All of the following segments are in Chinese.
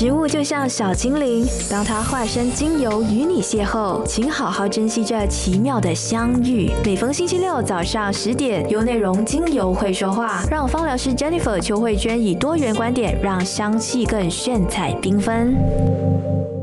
植物就像小精灵，当它化身精油与你邂逅，请好好珍惜这奇妙的相遇。每逢星期六早上十点，优内容精油会说话，让芳疗师 Jennifer 邱慧娟以多元观点，让香气更炫彩缤纷。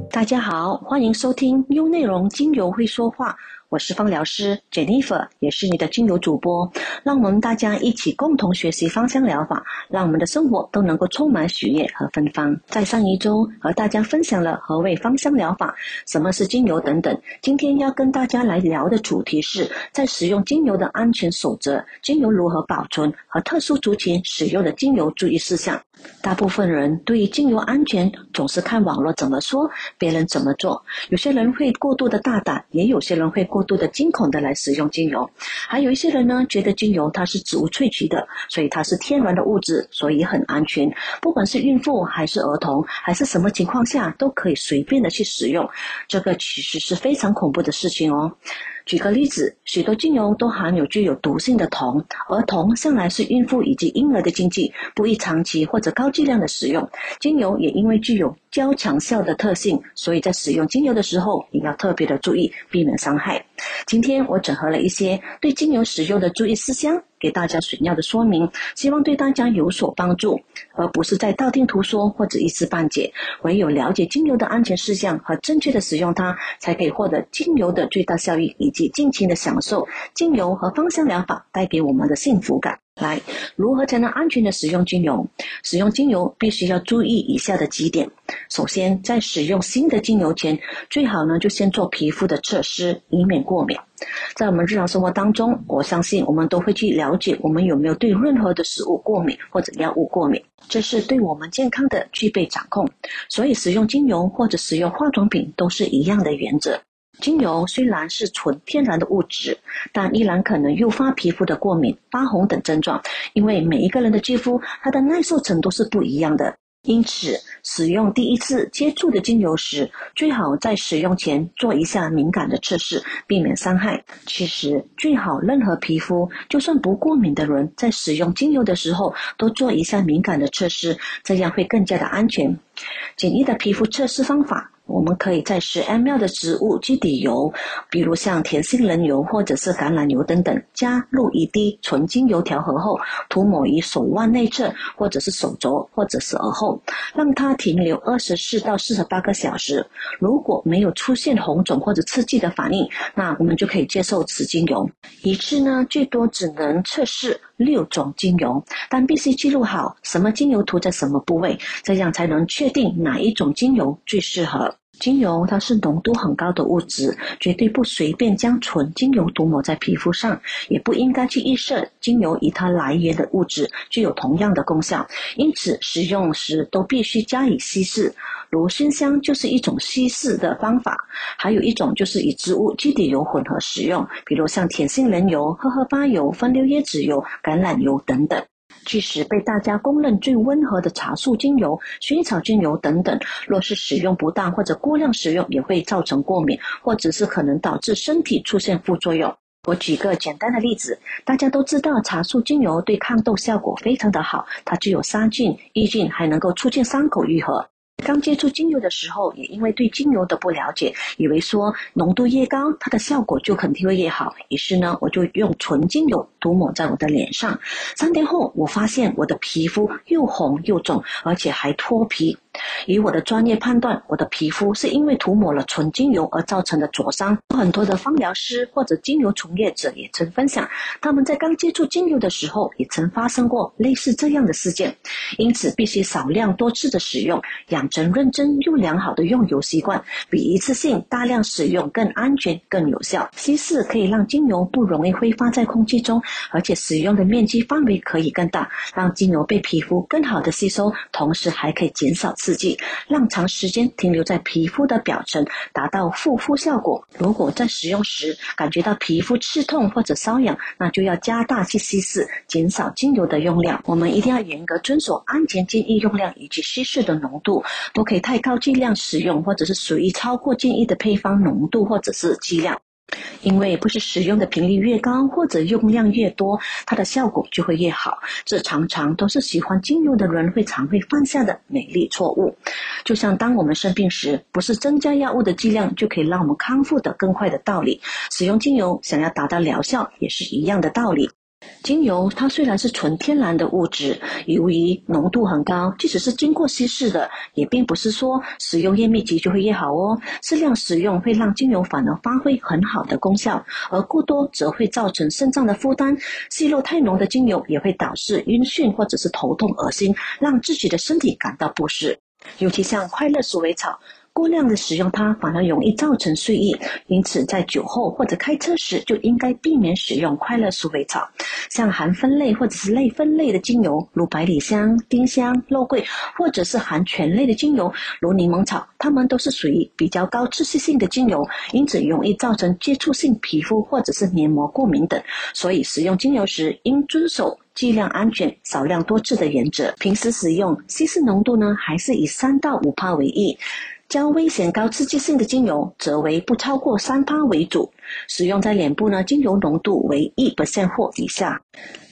大家好，欢迎收听优内容精油会说话。我是芳疗师 Jennifer，也是你的精油主播。让我们大家一起共同学习芳香疗法，让我们的生活都能够充满喜悦和芬芳。在上一周和大家分享了何谓芳香疗法、什么是精油等等。今天要跟大家来聊的主题是在使用精油的安全守则、精油如何保存和特殊族群使用的精油注意事项。大部分人对于精油安全总是看网络怎么说，别人怎么做。有些人会过度的大胆，也有些人会过度的惊恐的来使用精油。还有一些人呢，觉得精油它是植物萃取的，所以它是天然的物质，所以很安全。不管是孕妇还是儿童，还是什么情况下，都可以随便的去使用。这个其实是非常恐怖的事情哦。举个例子，许多精油都含有具有毒性的铜，而铜向来是孕妇以及婴儿的禁忌，不宜长期或者高剂量的使用。精油也因为具有较强效的特性，所以在使用精油的时候也要特别的注意，避免伤害。今天我整合了一些对精油使用的注意事项。给大家水尿的说明，希望对大家有所帮助，而不是在道听途说或者一知半解。唯有了解精油的安全事项和正确的使用它，才可以获得精油的最大效益，以及尽情的享受精油和芳香疗法带给我们的幸福感。来，如何才能安全的使用精油？使用精油必须要注意以下的几点。首先，在使用新的精油前，最好呢就先做皮肤的测试，以免过敏。在我们日常生活当中，我相信我们都会去了解我们有没有对任何的食物过敏或者药物过敏，这是对我们健康的具备掌控。所以，使用精油或者使用化妆品都是一样的原则。精油虽然是纯天然的物质，但依然可能诱发皮肤的过敏、发红等症状。因为每一个人的肌肤，它的耐受程度是不一样的。因此，使用第一次接触的精油时，最好在使用前做一下敏感的测试，避免伤害。其实，最好任何皮肤，就算不过敏的人，在使用精油的时候，都做一下敏感的测试，这样会更加的安全。简易的皮肤测试方法。我们可以在十 ml 的植物基底油，比如像甜杏仁油或者是橄榄油等等，加入一滴纯精油调和后，涂抹于手腕内侧或者是手肘或者是耳后，让它停留二十四到四十八个小时。如果没有出现红肿或者刺激的反应，那我们就可以接受此精油。一次呢，最多只能测试六种精油，但必须记录好什么精油涂在什么部位，这样才能确定哪一种精油最适合。精油它是浓度很高的物质，绝对不随便将纯精油涂抹在皮肤上，也不应该去预设精油与它来源的物质具有同样的功效，因此使用时都必须加以稀释。如熏香就是一种稀释的方法，还有一种就是以植物基底油混合使用，比如像甜杏仁油、荷荷巴油、风流椰子油、橄榄油等等。即使被大家公认最温和的茶树精油、薰衣草精油等等，若是使用不当或者过量使用，也会造成过敏，或者是可能导致身体出现副作用。我举个简单的例子，大家都知道茶树精油对抗痘效果非常的好，它具有杀菌、抑菌，还能够促进伤口愈合。刚接触精油的时候，也因为对精油的不了解，以为说浓度越高，它的效果就肯定会越好。于是呢，我就用纯精油涂抹在我的脸上。三天后，我发现我的皮肤又红又肿，而且还脱皮。以我的专业判断，我的皮肤是因为涂抹了纯精油而造成的灼伤。很多的芳疗师或者精油从业者也曾分享，他们在刚接触精油的时候也曾发生过类似这样的事件。因此，必须少量多次的使用，养成认真又良好的用油习惯，比一次性大量使用更安全、更有效。稀释可以让精油不容易挥发在空气中，而且使用的面积范围可以更大，让精油被皮肤更好的吸收，同时还可以减少。刺激，让长时间停留在皮肤的表层，达到护肤效果。如果在使用时感觉到皮肤刺痛或者瘙痒，那就要加大去稀释，减少精油的用量。我们一定要严格遵守安全建议用量以及稀释的浓度，不可以太高剂量使用，或者是属于超过建议的配方浓度或者是剂量。因为不是使用的频率越高或者用量越多，它的效果就会越好。这常常都是喜欢精油的人会常会犯下的美丽错误。就像当我们生病时，不是增加药物的剂量就可以让我们康复的更快的道理。使用精油想要达到疗效，也是一样的道理。精油它虽然是纯天然的物质，由于浓度很高，即使是经过稀释的，也并不是说使用越密集就会越好哦。适量使用会让精油反而发挥很好的功效，而过多则会造成肾脏的负担。吸入太浓的精油也会导致晕眩或者是头痛、恶心，让自己的身体感到不适。尤其像快乐鼠尾草。过量的使用它，反而容易造成睡意，因此在酒后或者开车时就应该避免使用快乐鼠尾草。像含酚类或者是类酚类的精油，如百里香、丁香、肉桂，或者是含醛类的精油，如柠檬草，它们都是属于比较高刺激性的精油，因此容易造成接触性皮肤或者是黏膜过敏等。所以使用精油时应遵守剂量安全、少量多次的原则。平时使用稀释浓度呢，还是以三到五帕为宜。将危险高刺激性的精油，则为不超过三趴为主。使用在脸部呢，精油浓度为一 percent 或以下。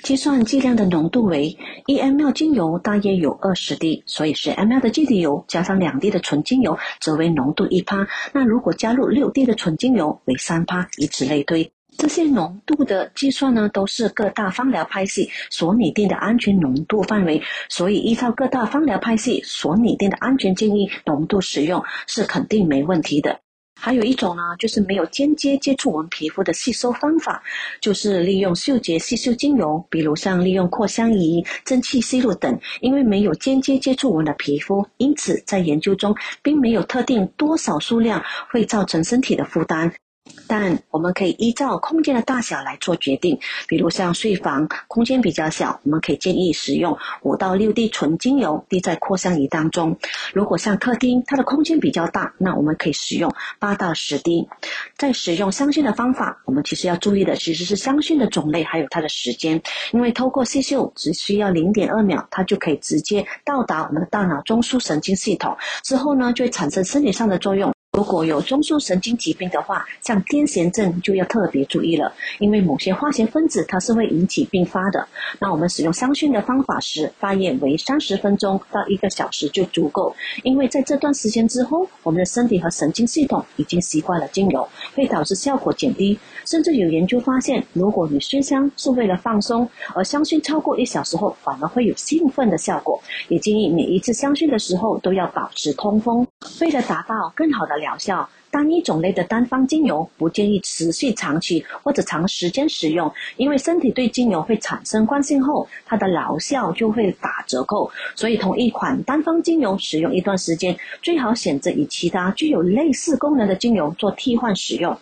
计算剂量的浓度为一 ml 精油大约有二十滴，所以十 ml 的基底油加上两滴的纯精油，则为浓度一趴。那如果加入六滴的纯精油，为三趴，以此类推。这些浓度的计算呢，都是各大芳疗派系所拟定的安全浓度范围，所以依照各大芳疗派系所拟定的安全建议浓度使用是肯定没问题的。还有一种呢，就是没有间接接触我们皮肤的吸收方法，就是利用嗅觉吸收精油，比如像利用扩香仪、蒸汽吸入等，因为没有间接接触我们的皮肤，因此在研究中并没有特定多少数量会造成身体的负担。但我们可以依照空间的大小来做决定，比如像睡房空间比较小，我们可以建议使用五到六滴纯精油滴在扩香仪当中；如果像客厅，它的空间比较大，那我们可以使用八到十滴。在使用香薰的方法，我们其实要注意的其实是香薰的种类还有它的时间，因为透过吸嗅只需要零点二秒，它就可以直接到达我们的大脑中枢神经系统，之后呢就会产生生理上的作用。如果有中枢神经疾病的话，像癫痫症就要特别注意了，因为某些化学分子它是会引起并发的。那我们使用香薰的方法时，发液为三十分钟到一个小时就足够，因为在这段时间之后，我们的身体和神经系统已经习惯了精油，会导致效果减低。甚至有研究发现，如果你熏香是为了放松，而香薰超过一小时后，反而会有兴奋的效果。也建议每一次香薰的时候都要保持通风，为了达到更好的疗效，单一种类的单方精油不建议持续长期或者长时间使用，因为身体对精油会产生惯性后，它的疗效就会打折扣。所以，同一款单方精油使用一段时间，最好选择与其他具有类似功能的精油做替换使用。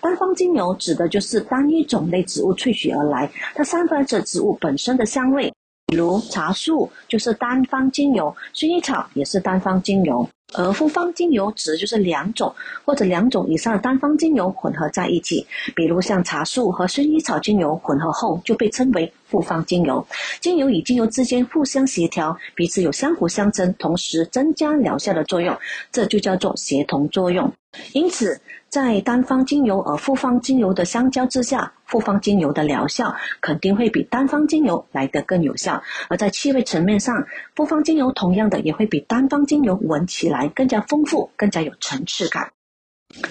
单方精油指的就是单一种类植物萃取而来，它散发着植物本身的香味。比如茶树就是单方精油，薰衣草也是单方精油，而复方精油指的就是两种或者两种以上的单方精油混合在一起。比如像茶树和薰衣草精油混合后，就被称为复方精油。精油与精油之间互相协调，彼此有相互相成，同时增加疗效的作用，这就叫做协同作用。因此。在单方精油和复方精油的相交之下，复方精油的疗效肯定会比单方精油来得更有效。而在气味层面上，复方精油同样的也会比单方精油闻起来更加丰富，更加有层次感。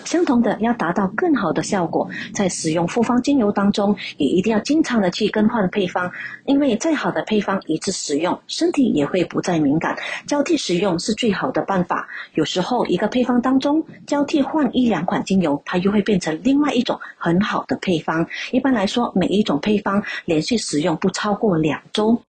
相同的，要达到更好的效果，在使用复方精油当中，也一定要经常的去更换配方，因为再好的配方一次使用，身体也会不再敏感。交替使用是最好的办法。有时候一个配方当中交替换一两款精油，它又会变成另外一种很好的配方。一般来说，每一种配方连续使用不超过两周。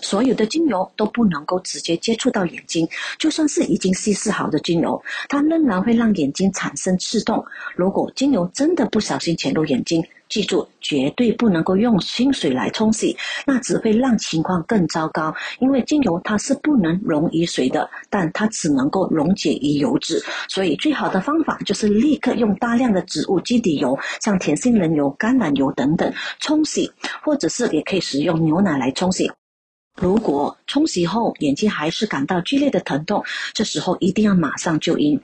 所有的精油都不能够直接接触到眼睛，就算是已经稀释好的精油，它仍然会让眼睛产生刺痛。如果精油真的不小心潜入眼睛，记住绝对不能够用清水来冲洗，那只会让情况更糟糕。因为精油它是不能溶于水的，但它只能够溶解于油脂，所以最好的方法就是立刻用大量的植物基底油，像甜杏仁油、橄榄油等等冲洗，或者是也可以使用牛奶来冲洗。如果冲洗后眼睛还是感到剧烈的疼痛，这时候一定要马上就医。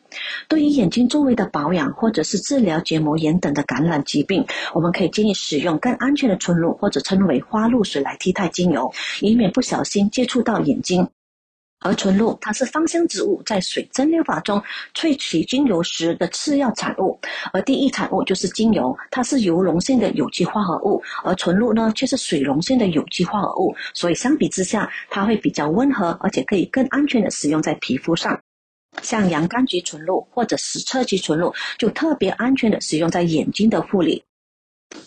对于眼睛周围的保养或者是治疗结膜炎等的感染疾病，我们可以建议使用更安全的纯露或者称为花露水来替代精油，以免不小心接触到眼睛。而纯露，它是芳香植物在水蒸馏法中萃取精油时的次要产物，而第一产物就是精油，它是油溶性的有机化合物，而纯露呢却是水溶性的有机化合物，所以相比之下，它会比较温和，而且可以更安全的使用在皮肤上。像洋甘菊纯露或者矢车菊纯露，就特别安全的使用在眼睛的护理。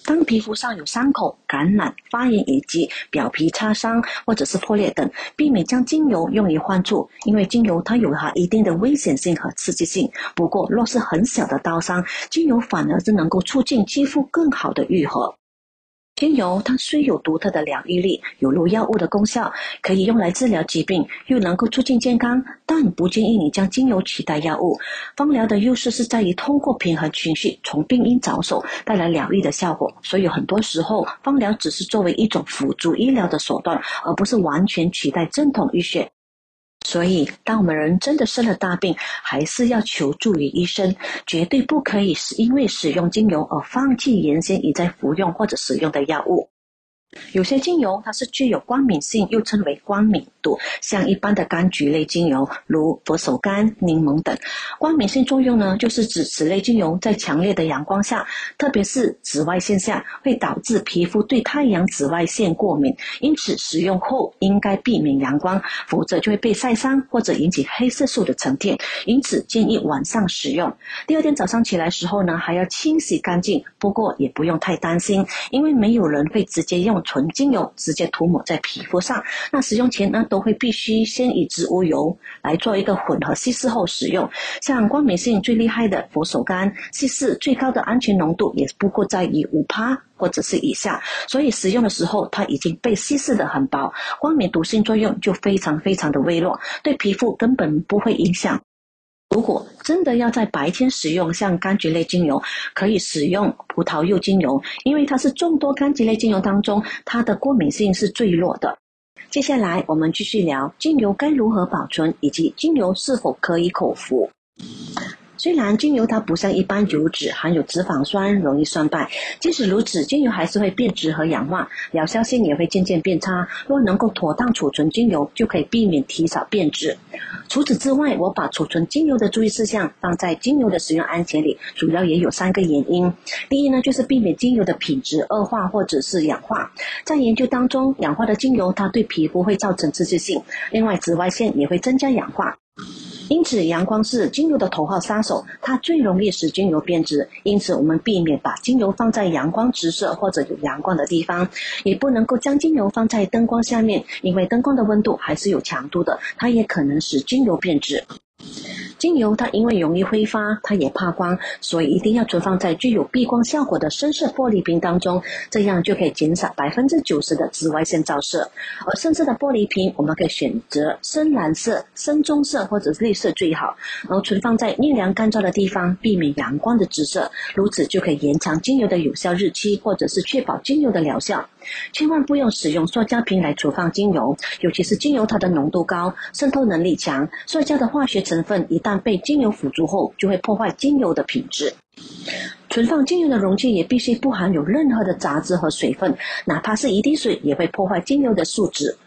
当皮肤上有伤口、感染、发炎以及表皮擦伤或者是破裂等，避免将精油用于患处，因为精油它有它一定的危险性和刺激性。不过，若是很小的刀伤，精油反而是能够促进肌肤更好的愈合。精油它虽有独特的疗愈力，有如药物的功效，可以用来治疗疾病，又能够促进健康，但不建议你将精油取代药物。芳疗的优势是在于通过平衡情绪，从病因着手，带来疗愈的效果。所以很多时候，芳疗只是作为一种辅助医疗的手段，而不是完全取代正统医学。所以，当我们人真的生了大病，还是要求助于医生，绝对不可以是因为使用精油而放弃原先已在服用或者使用的药物。有些精油它是具有光敏性，又称为光敏度，像一般的柑橘类精油，如佛手柑、柠檬等。光敏性作用呢，就是指此类精油在强烈的阳光下，特别是紫外线下，会导致皮肤对太阳紫外线过敏。因此，使用后应该避免阳光，否则就会被晒伤或者引起黑色素的沉淀。因此，建议晚上使用。第二天早上起来时候呢，还要清洗干净。不过也不用太担心，因为没有人会直接用。纯精油直接涂抹在皮肤上，那使用前呢，都会必须先以植物油来做一个混合稀释后使用。像光敏性最厉害的佛手柑，稀释最高的安全浓度也不过在于五帕或者是以下，所以使用的时候它已经被稀释的很薄，光敏毒性作用就非常非常的微弱，对皮肤根本不会影响。如果真的要在白天使用，像柑橘类精油，可以使用葡萄柚精油，因为它是众多柑橘类精油当中，它的过敏性是最弱的。接下来我们继续聊精油该如何保存，以及精油是否可以口服。虽然精油它不像一般油脂含有脂肪酸，容易酸败，即使如此，精油还是会变质和氧化，疗效性也会渐渐变差。若能够妥当储存精油，就可以避免提早变质。除此之外，我把储存精油的注意事项放在精油的使用安全里，主要也有三个原因。第一呢，就是避免精油的品质恶化或者是氧化。在研究当中，氧化的精油它对皮肤会造成刺激性，另外紫外线也会增加氧化。因此，阳光是精油的头号杀手，它最容易使精油变质。因此，我们避免把精油放在阳光直射或者有阳光的地方，也不能够将精油放在灯光下面，因为灯光的温度还是有强度的，它也可能使精油变质。精油它因为容易挥发，它也怕光，所以一定要存放在具有避光效果的深色玻璃瓶当中，这样就可以减少百分之九十的紫外线照射。而深色的玻璃瓶，我们可以选择深蓝色、深棕色或者是绿色最好，然后存放在阴凉干燥的地方，避免阳光的直射，如此就可以延长精油的有效日期，或者是确保精油的疗效。千万不要使用塑胶瓶来储放精油，尤其是精油它的浓度高、渗透能力强，塑胶的化学成分一旦被精油辅助后，就会破坏精油的品质。存放精油的容器也必须不含有任何的杂质和水分，哪怕是一滴水也会破坏精油的素质。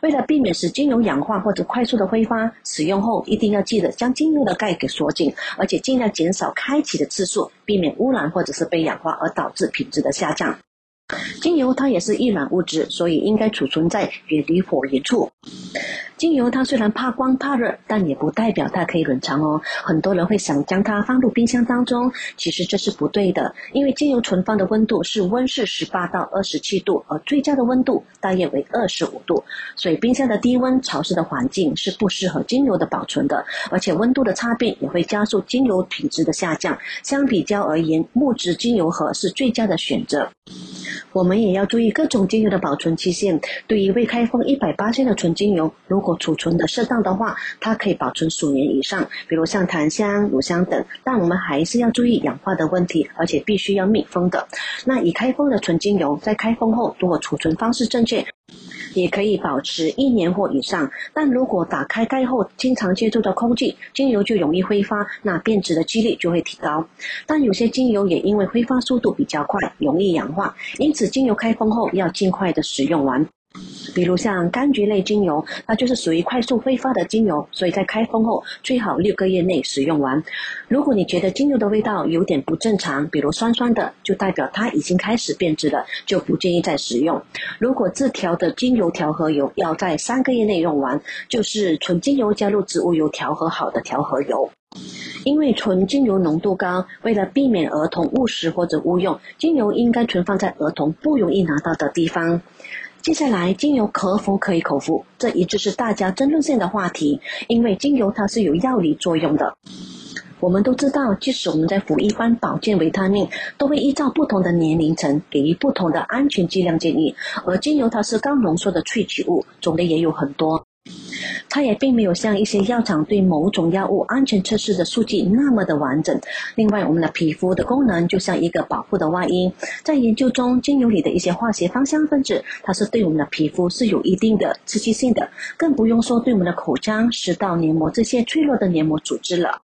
为了避免使精油氧化或者快速的挥发，使用后一定要记得将精油的盖给锁紧，而且尽量减少开启的次数，避免污染或者是被氧化而导致品质的下降。精油它也是易燃物质，所以应该储存在远离火源处。精油它虽然怕光怕热，但也不代表它可以冷藏哦。很多人会想将它放入冰箱当中，其实这是不对的，因为精油存放的温度是温室十八到二十七度，而最佳的温度大约为二十五度，所以冰箱的低温潮湿的环境是不适合精油的保存的，而且温度的差变也会加速精油品质的下降。相比较而言，木质精油盒是最佳的选择。我们也要注意各种精油的保存期限。对于未开封一百八的纯精油，如果储存的适当的话，它可以保存数年以上，比如像檀香、乳香等。但我们还是要注意氧化的问题，而且必须要密封的。那已开封的纯精油，在开封后，如果储存方式正确，也可以保持一年或以上。但如果打开盖后经常接触到空气，精油就容易挥发，那变质的几率就会提高。但有些精油也因为挥发速度比较快，容易氧化，因此精油开封后要尽快的使用完。比如像柑橘类精油，它就是属于快速挥发的精油，所以在开封后最好六个月内使用完。如果你觉得精油的味道有点不正常，比如酸酸的，就代表它已经开始变质了，就不建议再使用。如果自调的精油调和油要在三个月内用完，就是纯精油加入植物油调和好的调和油。因为纯精油浓度高，为了避免儿童误食或者误用，精油应该存放在儿童不容易拿到的地方。接下来，精油可否可以口服？这一直是大家争论性的话题，因为精油它是有药理作用的。我们都知道，即使我们在服一般保健维他命，都会依照不同的年龄层给予不同的安全剂量建议。而精油它是高浓缩的萃取物，种类也有很多。它也并没有像一些药厂对某种药物安全测试的数据那么的完整。另外，我们的皮肤的功能就像一个保护的外衣，在研究中，精油里的一些化学芳香分子，它是对我们的皮肤是有一定的刺激性的，更不用说对我们的口腔、食道黏膜这些脆弱的黏膜组织了。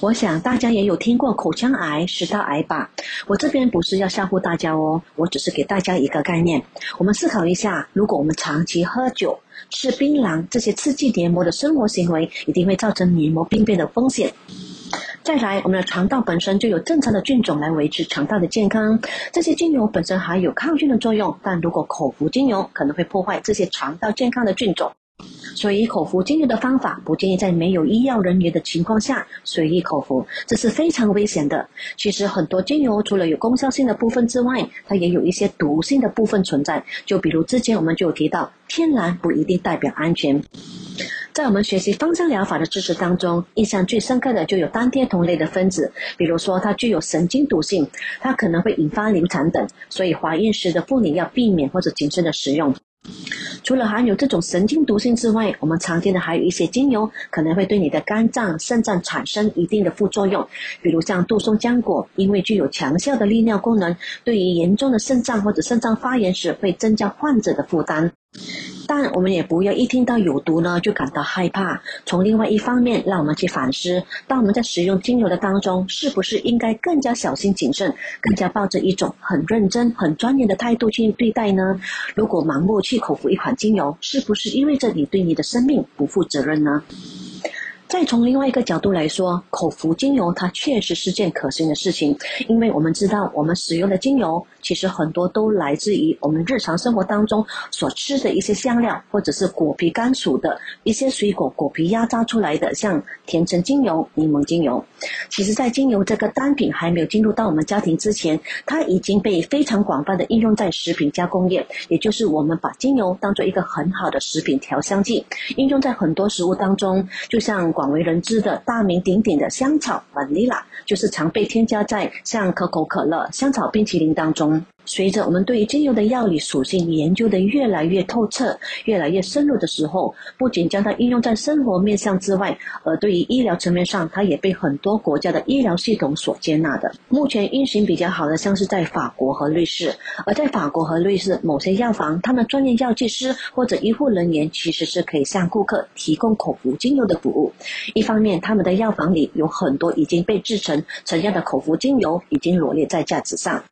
我想大家也有听过口腔癌、食道癌吧？我这边不是要吓唬大家哦，我只是给大家一个概念。我们思考一下，如果我们长期喝酒、吃槟榔这些刺激黏膜的生活行为，一定会造成黏膜病变的风险。再来，我们的肠道本身就有正常的菌种来维持肠道的健康，这些精油本身还有抗菌的作用，但如果口服精油可能会破坏这些肠道健康的菌种。所以口服精油的方法不建议在没有医药人员的情况下随意口服，这是非常危险的。其实很多精油除了有功效性的部分之外，它也有一些毒性的部分存在。就比如之前我们就有提到，天然不一定代表安全。在我们学习芳香疗法的知识当中，印象最深刻的就有单萜酮类的分子，比如说它具有神经毒性，它可能会引发流产等，所以怀孕时的妇女要避免或者谨慎的使用。除了含有这种神经毒性之外，我们常见的还有一些精油可能会对你的肝脏、肾脏产生一定的副作用，比如像杜松浆果，因为具有强效的利尿功能，对于严重的肾脏或者肾脏发炎时会增加患者的负担。但我们也不要一听到有毒呢就感到害怕。从另外一方面，让我们去反思：当我们在使用精油的当中，是不是应该更加小心谨慎，更加抱着一种很认真、很专业的态度去对待呢？如果盲目去口服一款精油，是不是意味着你对你的生命不负责任呢？再从另外一个角度来说，口服精油它确实是件可行的事情，因为我们知道我们使用的精油。其实很多都来自于我们日常生活当中所吃的一些香料，或者是果皮甘薯的一些水果果皮压榨出来的，像甜橙精油、柠檬精油。其实，在精油这个单品还没有进入到我们家庭之前，它已经被非常广泛的应用在食品加工业，也就是我们把精油当做一个很好的食品调香剂，应用在很多食物当中。就像广为人知的大名鼎鼎的香草 vanilla，就是常被添加在像可口可乐、香草冰淇淋当中。随着我们对于精油的药理属性研究的越来越透彻、越来越深入的时候，不仅将它应用在生活面向之外，而对于医疗层面上，它也被很多国家的医疗系统所接纳的。目前运行比较好的，像是在法国和瑞士。而在法国和瑞士，某些药房，他们专业药剂师或者医护人员其实是可以向顾客提供口服精油的服务。一方面，他们的药房里有很多已经被制成成样的口服精油，已经罗列在架子上。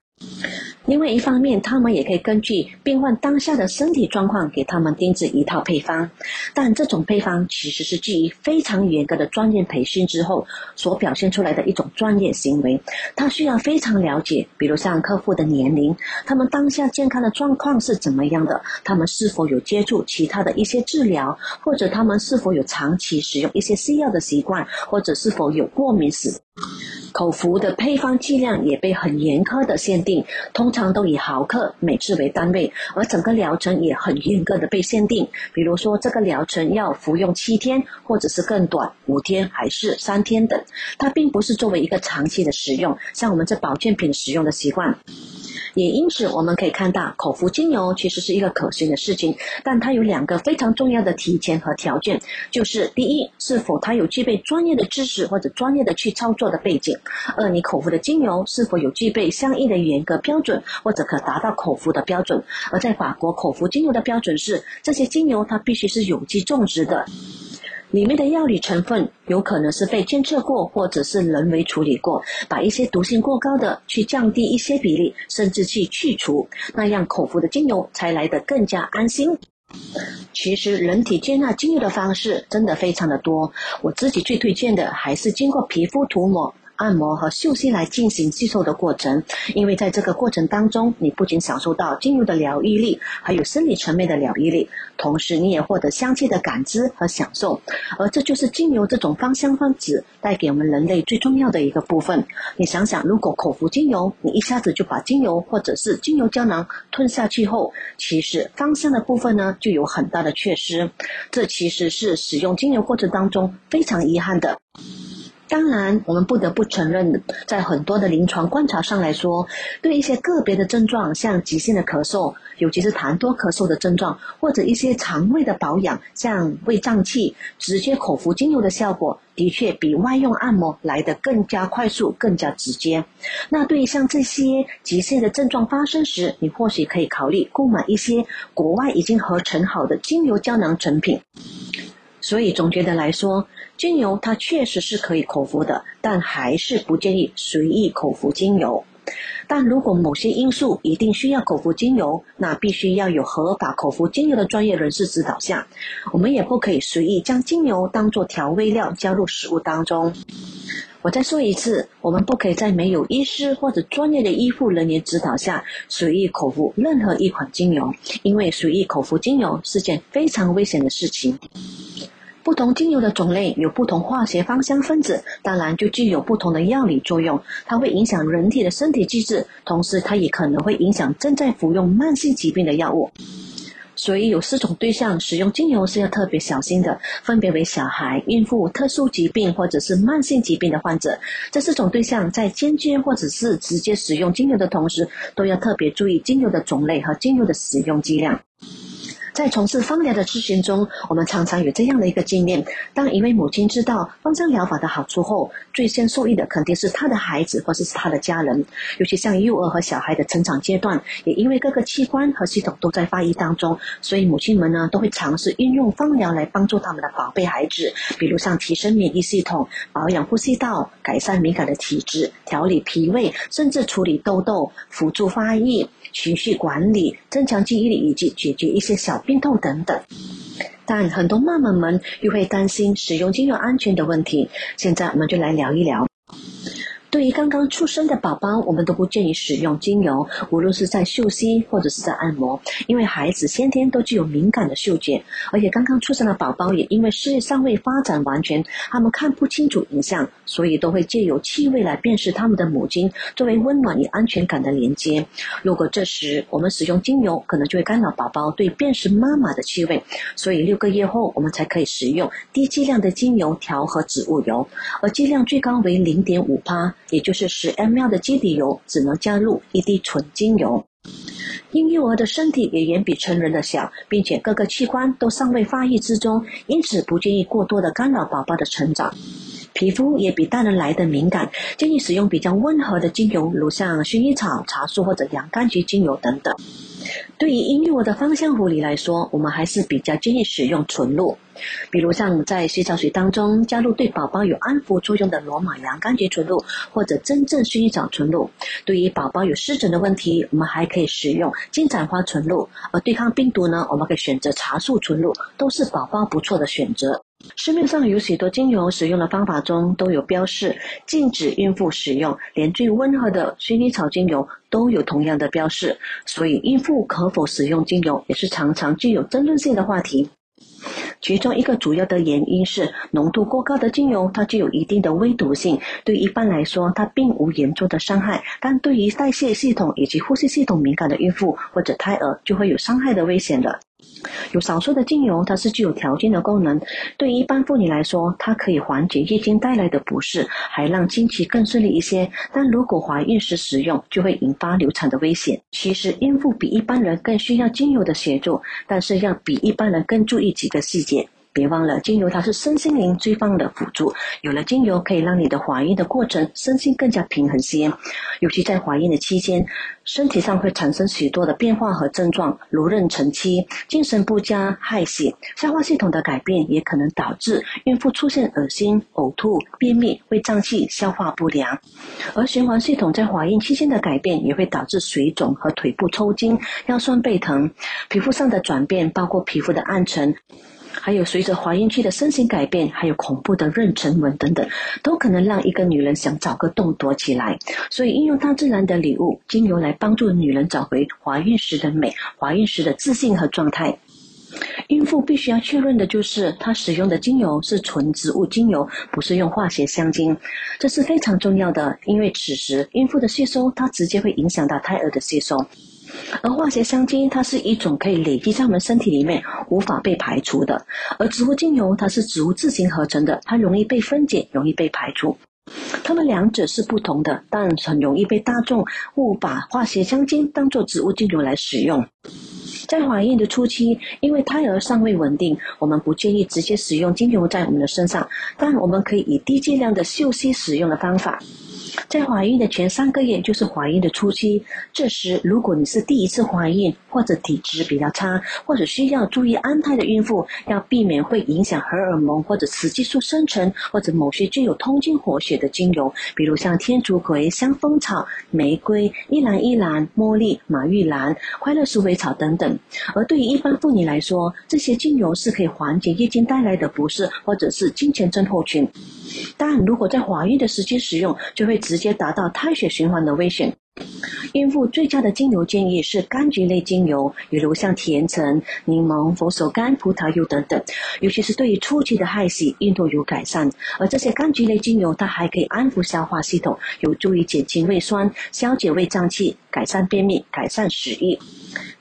另外一方面，他们也可以根据病患当下的身体状况，给他们定制一套配方。但这种配方其实是基于非常严格的专业培训之后所表现出来的一种专业行为。他需要非常了解，比如像客户的年龄，他们当下健康的状况是怎么样的，他们是否有接触其他的一些治疗，或者他们是否有长期使用一些西药的习惯，或者是否有过敏史。口服的配方剂量也被很严苛的限定，通常都以毫克每次为单位，而整个疗程也很严格的被限定。比如说，这个疗程要服用七天，或者是更短，五天还是三天等。它并不是作为一个长期的使用，像我们这保健品使用的习惯。也因此我们可以看到，口服精油其实是一个可行的事情，但它有两个非常重要的提前和条件，就是第一，是否它有具备专业的知识或者专业的去操作的背景；二，你口服的精油是否有具备相应的严格标准，或者可达到口服的标准。而在法国，口服精油的标准是，这些精油它必须是有机种植的。里面的药理成分有可能是被监测过，或者是人为处理过，把一些毒性过高的去降低一些比例，甚至去去除，那样口服的精油才来得更加安心。其实人体接纳精油的方式真的非常的多，我自己最推荐的还是经过皮肤涂抹。按摩和嗅吸来进行吸收的过程，因为在这个过程当中，你不仅享受到精油的疗愈力，还有生理层面的疗愈力，同时你也获得香气的感知和享受，而这就是精油这种芳香分子带给我们人类最重要的一个部分。你想想，如果口服精油，你一下子就把精油或者是精油胶囊吞下去后，其实芳香的部分呢就有很大的缺失，这其实是使用精油过程当中非常遗憾的。当然，我们不得不承认，在很多的临床观察上来说，对一些个别的症状，像急性的咳嗽，尤其是痰多咳嗽的症状，或者一些肠胃的保养，像胃胀气，直接口服精油的效果，的确比外用按摩来得更加快速、更加直接。那对于像这些急性的症状发生时，你或许可以考虑购买一些国外已经合成好的精油胶囊成品。所以总结的来说，精油它确实是可以口服的，但还是不建议随意口服精油。但如果某些因素一定需要口服精油，那必须要有合法口服精油的专业人士指导下，我们也不可以随意将精油当做调味料加入食物当中。我再说一次，我们不可以在没有医师或者专业的医护人员指导下随意口服任何一款精油，因为随意口服精油是件非常危险的事情。不同精油的种类有不同化学芳香分子，当然就具有不同的药理作用。它会影响人体的身体机制，同时它也可能会影响正在服用慢性疾病的药物。所以有四种对象使用精油是要特别小心的，分别为小孩、孕妇、特殊疾病或者是慢性疾病的患者。这四种对象在间接或者是直接使用精油的同时，都要特别注意精油的种类和精油的使用剂量。在从事芳疗的咨询中，我们常常有这样的一个经验：当一位母亲知道芳香疗法的好处后，最先受益的肯定是她的孩子或者是她的家人。尤其像幼儿和小孩的成长阶段，也因为各个器官和系统都在发育当中，所以母亲们呢都会尝试运用芳疗来帮助他们的宝贝孩子，比如像提升免疫系统、保养呼吸道、改善敏感的体质、调理脾胃，甚至处理痘痘、辅助发育。情绪管理、增强记忆力以及解决一些小病痛等等，但很多妈妈们又会担心使用精油安全的问题。现在我们就来聊一聊。对于刚刚出生的宝宝，我们都不建议使用精油，无论是在嗅吸或者是在按摩，因为孩子先天都具有敏感的嗅觉，而且刚刚出生的宝宝也因为视力尚未发展完全，他们看不清楚影像，所以都会借由气味来辨识他们的母亲，作为温暖与安全感的连接。如果这时我们使用精油，可能就会干扰宝宝对辨识妈妈的气味，所以六个月后我们才可以使用低剂量的精油调和植物油，而剂量最高为零点五帕。也就是十 ml 的基底油只能加入一滴纯精油。婴幼儿的身体也远比成人的小，并且各个器官都尚未发育之中，因此不建议过多的干扰宝宝的成长。皮肤也比大人来的敏感，建议使用比较温和的精油，如像薰衣草、茶树或者洋甘菊精油等等。对于婴幼儿的芳香护理来说，我们还是比较建议使用纯露，比如像在洗澡水当中加入对宝宝有安抚作用的罗马洋甘菊纯露，或者真正薰衣草纯露。对于宝宝有湿疹的问题，我们还可以使用金盏花纯露。而对抗病毒呢，我们可以选择茶树纯露，都是宝宝不错的选择。市面上有许多精油使用的方法中都有标示禁止孕妇使用，连最温和的薰衣草精油都有同样的标示，所以孕妇可否使用精油也是常常具有争论性的话题。其中一个主要的原因是浓度过高的精油，它具有一定的微毒性，对一般来说它并无严重的伤害，但对于代谢系统以及呼吸系统敏感的孕妇或者胎儿就会有伤害的危险了。有少数的精油，它是具有调经的功能。对于一般妇女来说，它可以缓解月经带来的不适，还让经期更顺利一些。但如果怀孕时使用，就会引发流产的危险。其实，孕妇比一般人更需要精油的协助，但是要比一般人更注意几个细节。别忘了，精油它是身心灵最棒的辅助。有了精油，可以让你的怀孕的过程身心更加平衡些。尤其在怀孕的期间，身体上会产生许多的变化和症状，如妊娠期、精神不佳、害喜、消化系统的改变，也可能导致孕妇出现恶心、呕吐、便秘、胃胀气、消化不良。而循环系统在怀孕期间的改变，也会导致水肿和腿部抽筋、腰酸背疼。皮肤上的转变，包括皮肤的暗沉。还有随着怀孕期的身形改变，还有恐怖的妊娠纹等等，都可能让一个女人想找个洞躲起来。所以，应用大自然的礼物精油来帮助女人找回怀孕时的美、怀孕时的自信和状态。孕妇必须要确认的就是，她使用的精油是纯植物精油，不是用化学香精。这是非常重要的，因为此时孕妇的吸收，它直接会影响到胎儿的吸收。而化学香精，它是一种可以累积在我们身体里面无法被排除的；而植物精油，它是植物自行合成的，它容易被分解，容易被排除。它们两者是不同的，但很容易被大众误把化学香精当做植物精油来使用。在怀孕的初期，因为胎儿尚未稳定，我们不建议直接使用精油在我们的身上，但我们可以以低剂量的嗅吸使用的方法。在怀孕的前三个月就是怀孕的初期，这时如果你是第一次怀孕，或者体质比较差，或者需要注意安胎的孕妇，要避免会影响荷尔蒙或者雌激素生成，或者某些具有通经活血的精油，比如像天竺葵、香蜂草、玫瑰、依兰依兰、茉莉、马玉兰、快乐鼠尾草等等。而对于一般妇女来说，这些精油是可以缓解月经带来的不适，或者是经前症候群。但如果在怀孕的时期使用，就会直接达到胎血循环的危险。孕妇最佳的精油建议是柑橘类精油，比如像甜橙、柠檬、佛手柑、葡萄柚等等。尤其是对于初期的害喜，孕吐有改善。而这些柑橘类精油，它还可以安抚消化系统，有助于减轻胃酸、消解胃胀气、改善便秘、改善食欲。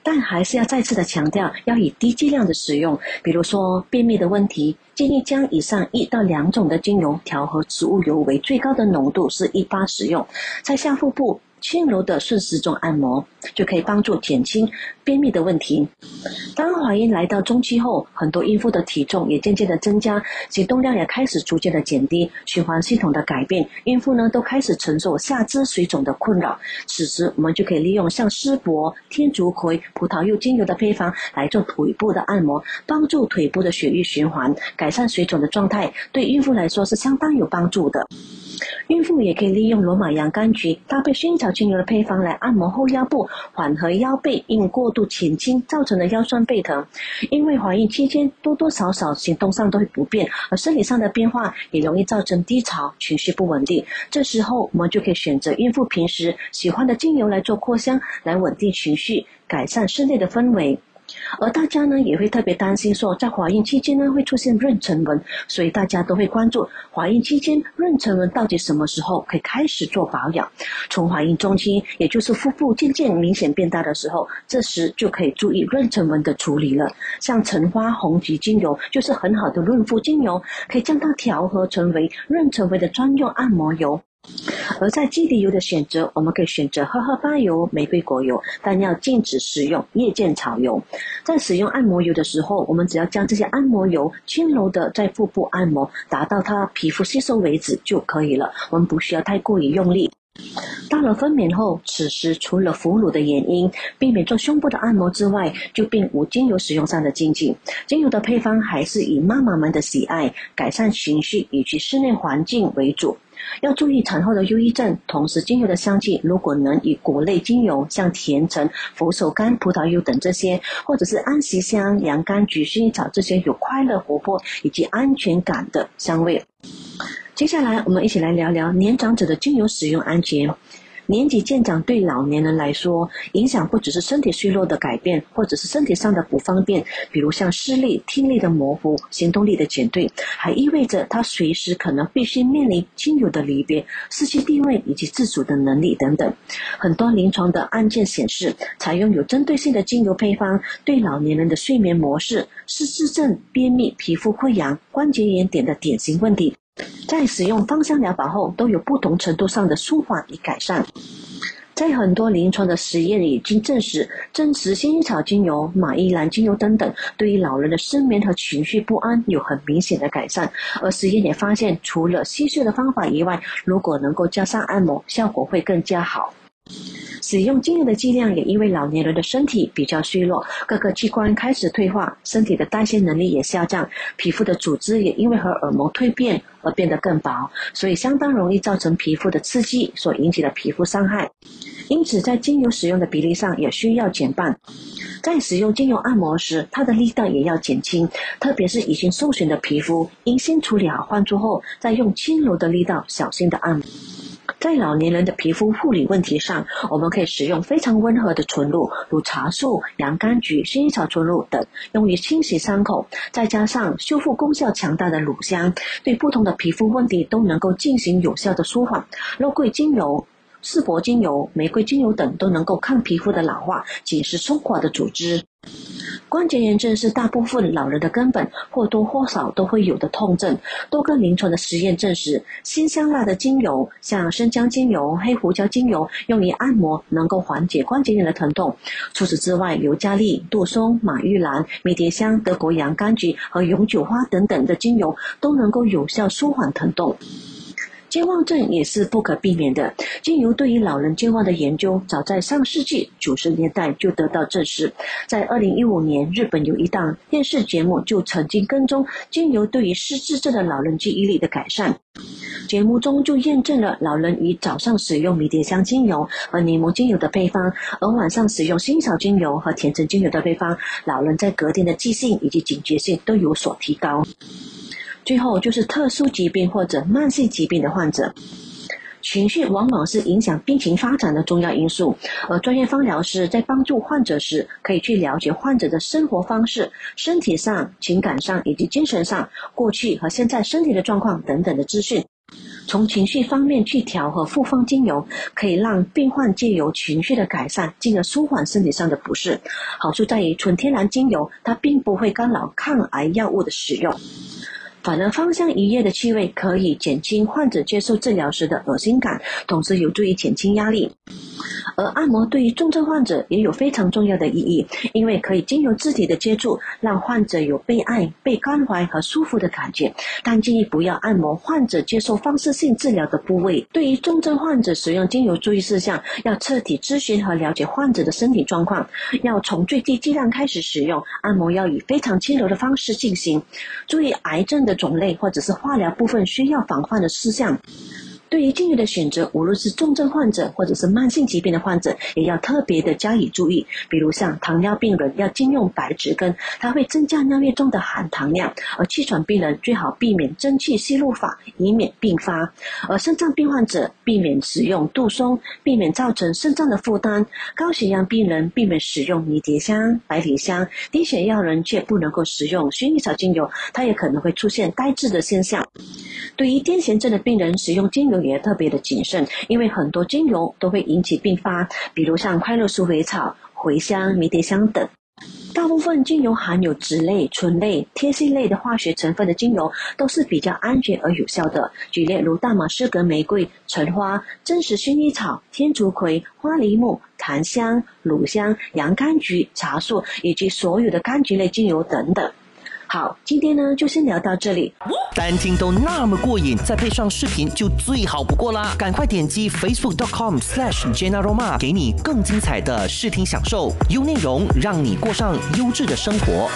但还是要再次的强调，要以低剂量的使用。比如说便秘的问题，建议将以上一到两种的精油调和植物油为最高的浓度是一八使用，在下腹部。轻柔的顺时钟按摩就可以帮助减轻便秘的问题。当怀孕来到中期后，很多孕妇的体重也渐渐的增加，行动量也开始逐渐的减低，循环系统的改变，孕妇呢都开始承受下肢水肿的困扰。此时，我们就可以利用像丝柏、天竺葵、葡萄柚精油的配方来做腿部的按摩，帮助腿部的血液循环，改善水肿的状态，对孕妇来说是相当有帮助的。孕妇也可以利用罗马洋甘菊搭配薰衣草精油的配方来按摩后腰部，缓和腰背因过度前倾造成的腰酸背疼。因为怀孕期间多多少少行动上都会不便，而生理上的变化也容易造成低潮、情绪不稳定。这时候我们就可以选择孕妇平时喜欢的精油来做扩香，来稳定情绪，改善室内的氛围。而大家呢也会特别担心，说在怀孕期间呢会出现妊娠纹，所以大家都会关注怀孕期间妊娠纹到底什么时候可以开始做保养。从怀孕中期，也就是腹部渐渐明显变大的时候，这时就可以注意妊娠纹的处理了。像橙花红菊精油就是很好的润肤精油，可以将它调和成为妊娠纹的专用按摩油。而在基底油的选择，我们可以选择荷荷巴油、玫瑰果油，但要禁止使用叶剑草油。在使用按摩油的时候，我们只要将这些按摩油轻柔的在腹部按摩，达到它皮肤吸收为止就可以了。我们不需要太过于用力。到了分娩后，此时除了哺乳的原因，避免做胸部的按摩之外，就并无精油使用上的禁忌。精油的配方还是以妈妈们的喜爱、改善情绪以及室内环境为主。要注意产后的忧郁症，同时精油的香气如果能以果类精油，像甜橙、佛手柑、葡萄柚等这些，或者是安息香、洋甘菊、薰衣草这些有快乐、活泼以及安全感的香味。接下来，我们一起来聊聊年长者的精油使用安全。年纪渐长对老年人来说，影响不只是身体虚弱的改变，或者是身体上的不方便，比如像视力、听力的模糊、行动力的减退，还意味着他随时可能必须面临亲友的离别、失去地位以及自主的能力等等。很多临床的案件显示，采用有针对性的精油配方，对老年人的睡眠模式、失智症、便秘、皮肤溃疡、关节炎等的典型问题。在使用芳香疗法后，都有不同程度上的舒缓与改善。在很多临床的实验已经证实，真实薰衣草精油、马依兰精油等等，对于老人的失眠和情绪不安有很明显的改善。而实验也发现，除了吸收的方法以外，如果能够加上按摩，效果会更加好。使用精油的剂量也因为老年人的身体比较虚弱，各个器官开始退化，身体的代谢能力也下降，皮肤的组织也因为荷尔蒙蜕变而变得更薄，所以相当容易造成皮肤的刺激所引起的皮肤伤害。因此，在精油使用的比例上也需要减半。在使用精油按摩时，它的力道也要减轻，特别是已经受损的皮肤，应先处理好患处后，再用轻柔的力道小心的按摩。在老年人的皮肤护理问题上，我们可以使用非常温和的纯露，如茶树、洋甘菊、薰衣草纯露等，用于清洗伤口；再加上修复功效强大的乳香，对不同的皮肤问题都能够进行有效的舒缓。肉桂精油。四柏精油、玫瑰精油等都能够抗皮肤的老化、紧实松垮的组织。关节炎症是大部分老人的根本，或多或少都会有的痛症。多个临床的实验证实，辛香辣的精油，像生姜精油、黑胡椒精油，用于按摩能够缓解关节炎的疼痛。除此之外，尤加利、杜松、马玉兰、迷迭香、德国洋甘菊和永久花等等的精油，都能够有效舒缓疼痛。健忘症也是不可避免的。精油对于老人健忘的研究，早在上世纪九十年代就得到证实。在二零一五年，日本有一档电视节目就曾经跟踪精油对于失智症的老人记忆力的改善。节目中就验证了老人于早上使用迷迭香精油和柠檬精油的配方，而晚上使用薰草精油和甜橙精油的配方，老人在隔天的记性以及警觉性都有所提高。最后就是特殊疾病或者慢性疾病的患者，情绪往往是影响病情发展的重要因素。而专业芳疗师在帮助患者时，可以去了解患者的生活方式、身体上、情感上以及精神上、过去和现在身体的状况等等的资讯。从情绪方面去调和复方精油，可以让病患借由情绪的改善，进而舒缓身体上的不适。好处在于纯天然精油，它并不会干扰抗癌药物的使用。反而芳香一液的气味可以减轻患者接受治疗时的恶心感，同时有助于减轻压力。而按摩对于重症患者也有非常重要的意义，因为可以经由肢体的接触，让患者有被爱、被关怀和舒服的感觉。但建议不要按摩患者接受放射性治疗的部位。对于重症患者使用精油注意事项，要彻底咨询和了解患者的身体状况，要从最低剂量开始使用。按摩要以非常轻柔的方式进行，注意癌症的。种类或者是化疗部分需要防范的事项。对于精油的选择，无论是重症患者或者是慢性疾病的患者，也要特别的加以注意。比如像糖尿病人要禁用白芷根，它会增加尿液中的含糖量；而气喘病人最好避免蒸汽吸入法，以免并发；而肾脏病患者避免使用杜松，避免造成肾脏的负担；高血压病人避免使用迷迭香、百里香；低血压人却不能够使用薰衣草精油，它也可能会出现呆滞的现象。对于癫痫症的病人，使用精油。也特别的谨慎，因为很多精油都会引起并发，比如像快乐鼠尾草、茴香、迷迭香等。大部分精油含有酯类、醇类、萜烯类的化学成分的精油都是比较安全而有效的。举例如大马士革玫瑰、橙花、真实薰衣草、天竺葵、花梨木、檀香、乳香、洋甘菊、茶树以及所有的柑橘类精油等等。好，今天呢就先聊到这里。单听都那么过瘾，再配上视频就最好不过啦！赶快点击 facebook.com/slash Jenna Roma，给你更精彩的视听享受，优内容让你过上优质的生活。